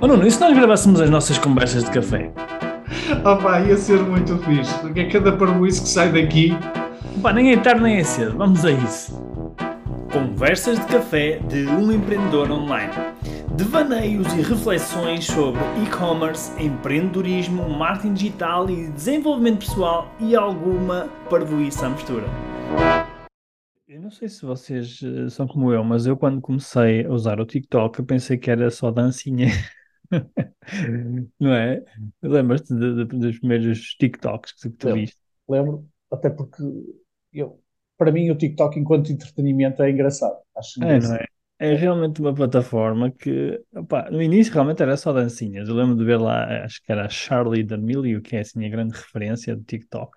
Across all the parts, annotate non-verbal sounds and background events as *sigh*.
Oh Nuno, e se nós gravássemos as nossas conversas de café? Oh pá, ia ser muito fixe, porque é cada parboice que sai daqui. Pá, nem é tarde nem é cedo, vamos a isso. Conversas de café de um empreendedor online. Devaneios e reflexões sobre e-commerce, empreendedorismo, marketing digital e desenvolvimento pessoal e alguma parvoíça à mistura. Eu não sei se vocês eh, são como eu, mas eu quando comecei a usar o TikTok eu pensei que era só dancinha. *laughs* *laughs* Não é? Lembras-te de- de- dos primeiros TikToks que tu Lembro. viste? Lembro, até porque eu, para mim o TikTok enquanto entretenimento é engraçado. Acho É, não engraçado. é? É realmente uma plataforma que, opá, no início realmente era só dancinhas. Eu lembro de ver lá, acho que era a Charlie D'Amelio, que é assim a grande referência do TikTok,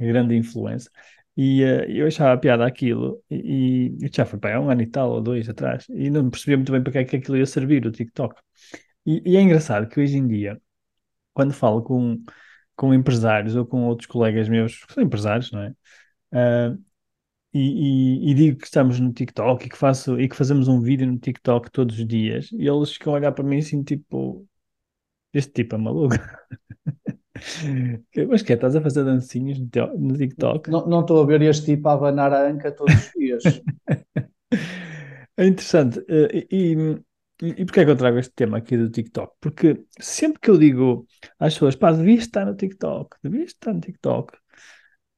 a grande influência. E eh, eu achava piada aquilo, e, e já foi para um ano e tal, ou dois atrás, e não percebia muito bem para que é que aquilo ia servir, o TikTok. E, e é engraçado que hoje em dia, quando falo com, com empresários ou com outros colegas meus, que são empresários, não é? Ah, e, e- e digo que estamos no TikTok e que faço e que fazemos um vídeo no TikTok todos os dias, e eles ficam a olhar para mim assim, tipo, este tipo é maluco. *laughs* Mas que é, estás a fazer dancinhas no, TikTok? Não estou a ver este tipo a abanar a anca todos os dias. *laughs* É interessante. eh, E, e, porquê é que eu trago este tema aqui do TikTok? Porque sempre que eu digo às pessoas, pá, devias estar no TikTok, devias estar no TikTok,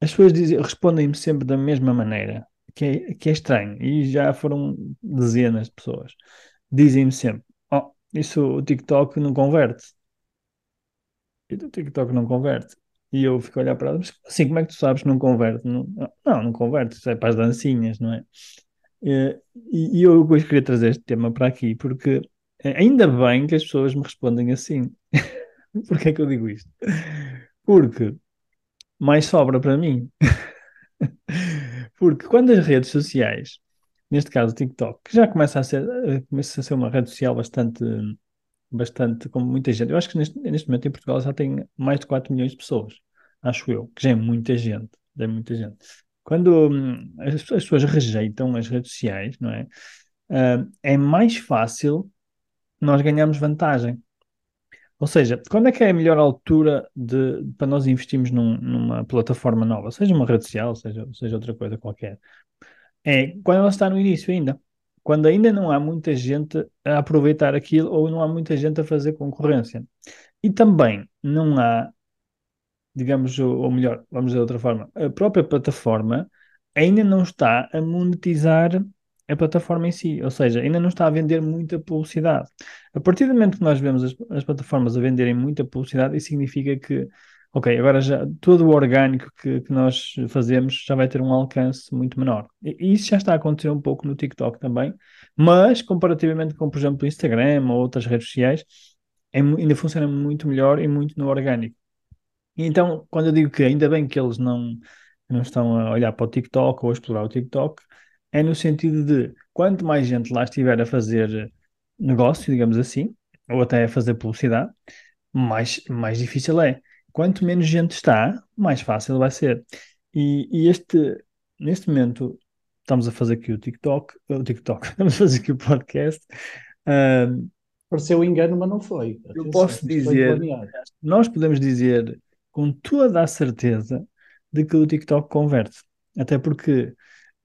as pessoas respondem-me sempre da mesma maneira, que é, que é estranho. E já foram dezenas de pessoas. Dizem-me sempre, oh, isso o TikTok não converte. E o TikTok não converte. E eu fico a olhar para elas, mas assim, como é que tu sabes que não converte? Não, não, não converte, isso é para as dancinhas, não é? Eh, E, eu hoje queria trazer este tema para aqui, porque ainda bem que as pessoas me respondem assim. *laughs* Porquê é que eu digo isto? Porque mais sobra para mim. *laughs* Porque quando as redes sociais, neste caso o TikTok, que já começa a ser, eh, começa a ser uma rede social bastante, bastante, com muita gente. Eu acho que neste, neste momento em Portugal já tem mais de 4 milhões de pessoas, acho eu, que já é muita gente, já é muita gente. Quando hum, as, as pessoas rejeitam as redes sociais, não é? Ah, é mais fácil nós ganharmos vantagem. Ou seja, quando é que é a melhor altura de, para nós investirmos num- numa plataforma nova, seja uma rede social, seja, seja outra coisa qualquer? É quando ela está no início ainda. Quando ainda não há muita gente a aproveitar aquilo ou não há muita gente a fazer concorrência. E também não há, digamos, ou, melhor, vamos dizer de outra forma, a própria plataforma ainda não está a monetizar a plataforma em si, ou seja, ainda não está a vender muita publicidade. A partir do momento que nós vemos as, as plataformas a venderem muita publicidade, isso significa que, ok, agora já todo o orgânico que, que nós fazemos já vai ter um alcance muito menor. E, e isso já está a acontecer um pouco no TikTok também, mas comparativamente com, por exemplo, o Instagram ou outras redes sociais, é ainda funciona muito melhor e muito no orgânico. E Então, quando eu digo que ainda bem que eles não, não estão a olhar para o TikTok ou a explorar o TikTok, é no sentido de quanto mais gente lá estiver a fazer negócio, digamos assim, ou até a fazer publicidade, mais, mais difícil é. Quanto menos gente está, mais fácil vai ser. E, e este, neste momento, estamos a fazer aqui o TikTok, o TikTok, *laughs* estamos a fazer aqui o podcast. ah, Pareceu engano, mas não foi. Eu posso dizer- nós podemos dizer com toda a certeza de que o TikTok converte. Até porque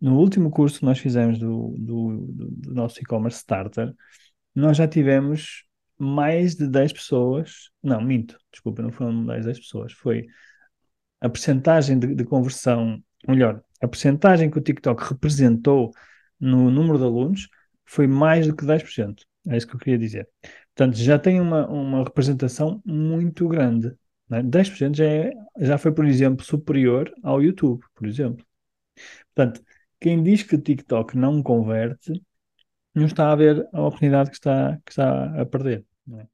no último curso que nós fizemos do, do, do- nosso e-commerce starter, nós já tivemos mais de 10 pessoas. Não, minto, desculpa, não foram 10, 10 pessoas. Foi a percentagem de, de conversão, melhor, a percentagem que o TikTok representou no número de alunos foi mais do que 10%. É isso que eu queria dizer. Portanto, já tem uma, uma representação muito grande. Né? 10% já, é, já foi, por exemplo, superior ao YouTube, por exemplo. Portanto, quem diz que TikTok não converte, não está a ver a oportunidade que está, que está a perder. não é?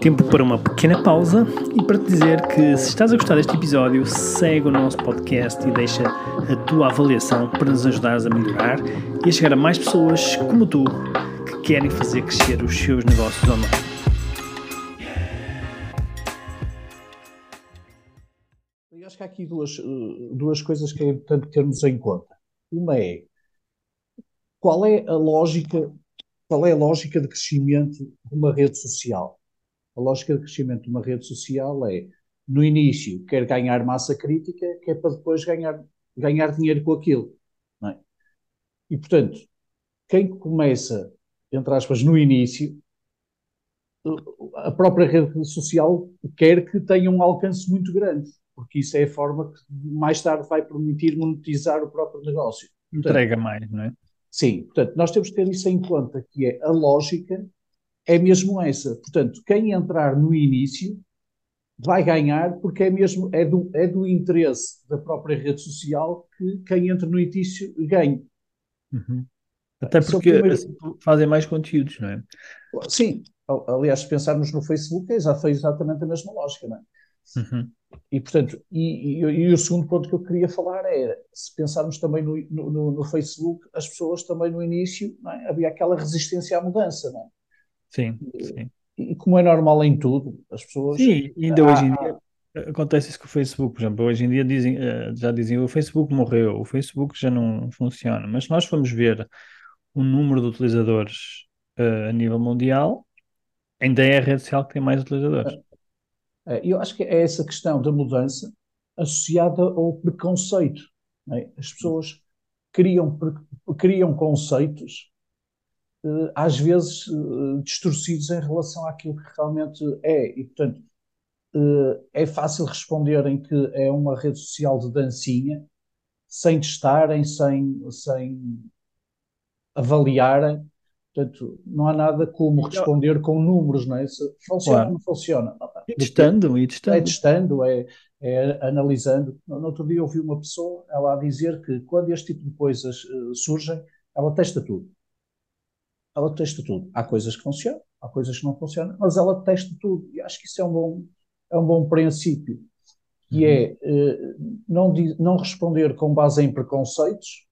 Tempo para uma pequena pausa e para te dizer que se estás a gostar deste episódio, segue o nosso podcast e deixa a tua avaliação para nos ajudares a melhorar e a chegar a mais pessoas como tu que querem fazer crescer os seus negócios online. Há aqui duas, eh, duas coisas que é importante termos em conta. Uma é qual é a lógica qual é a lógica de crescimento de uma rede social? A lógica de crescimento de uma rede social é, no início, quer ganhar massa crítica, que é para depois ganhar, ganhar dinheiro com aquilo. É? E, portanto, quem começa, entre aspas, no início, a própria rede social quer que tenha um alcance muito grande, porque isso é a forma que mais tarde vai permitir monetizar o próprio negócio. Portanto, Entrega mais, não é? Sim, portanto, nós temos que ter isso em conta, que é a lógica é mesmo essa. Portanto, quem entrar no início vai ganhar porque é mesmo é do, é do interesse da própria rede social que quem entra no início ganhe. Uhum. Até porque primeiro... assim, fazem mais conteúdos, não é? Sim, aliás, se pensarmos no Facebook, é foi exatamente a mesma lógica, não é? Uhum. E, portanto, e, e, e, o segundo ponto que eu queria falar é, se pensarmos também no, no, no Facebook, as pessoas também no início, é? havia aquela resistência à mudança, não é? Sim, sim. E, como é normal em tudo, as pessoas... Sim, ainda há, hoje em dia acontece isso com o Facebook, por exemplo, hoje em dia dizem, eh, já dizem o Facebook morreu, o Facebook já não funciona, mas se nós formos ver o número de utilizadores uh, a nível mundial, ainda é a rede social que tem mais utilizadores. É, eu acho que é essa questão da mudança associada ao preconceito. É? As pessoas criam, criam conceitos, uh, às vezes uh, distorcidos em relação àquilo que realmente é. E, portanto, é fácil responderem que é uma rede social de dancinha, sem testarem, sem, sem avaliarem. Portanto, não há nada como responder com números, não é? Se funciona ou não funciona. E testando, e testando. É testando, é, é analisando. No outro dia ouvi uma pessoa, ela a dizer que quando este tipo de coisas uh, surgem, ela testa tudo. Ela testa tudo. Há coisas que funcionam, há coisas que não funcionam, mas ela testa tudo. E acho que isso é um bom, é um bom princípio, que é uh, não, não responder com base em preconceitos,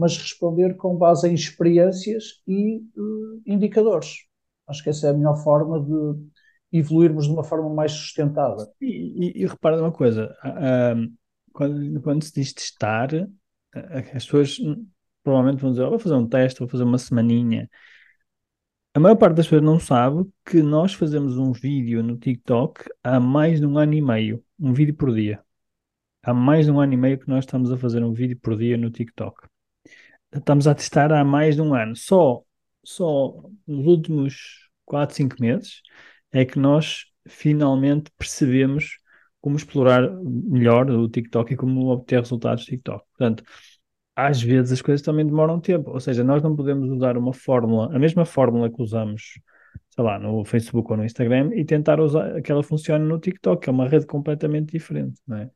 mas responder com base em experiências e uh, indicadores. Acho que essa é a melhor forma de evoluirmos de uma forma mais sustentável. E, e, e repara uma coisa, quando, quando, se diz testar, as pessoas provavelmente vão dizer, oh, vou fazer um teste, vou fazer uma semaninha. A maior parte das pessoas não sabe que nós fazemos um vídeo no TikTok há mais de um ano e meio, um vídeo por dia. Há mais de um ano e meio que nós estamos a fazer um vídeo por dia no TikTok estamos a testar há mais de um ano. Só, só nos últimos 4, 5 meses é que nós finalmente percebemos como explorar melhor o TikTok e como obter resultados do TikTok. Portanto, às vezes as coisas também demoram tempo, ou seja, nós não podemos usar uma fórmula, a mesma fórmula que usamos, sei lá, no Facebook ou no Instagram e tentar usar que ela funcione no TikTok, que é uma rede completamente diferente, não é?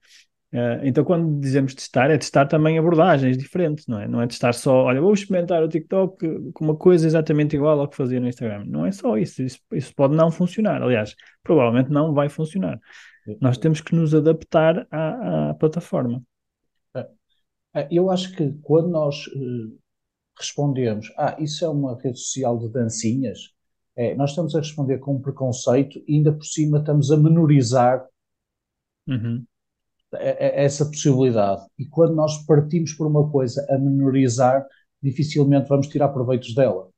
Uh, então, quando dizemos testar, é testar também abordagens diferentes, não é? Não é testar só, olha, vou experimentar o TikTok com uma coisa exatamente igual ao que fazia no Instagram. Não é só isso, isso, isso pode não funcionar. Aliás, provavelmente não vai funcionar. Nós temos que nos adaptar à, à plataforma. É, é, eu acho que quando nós uh, respondemos, ah, isso é uma rede social de dancinhas, é, nós estamos a responder com um preconceito e ainda por cima estamos a menorizar uhum essa possibilidade. E quando nós partimos por uma coisa a menorizar, dificilmente vamos tirar proveitos dela.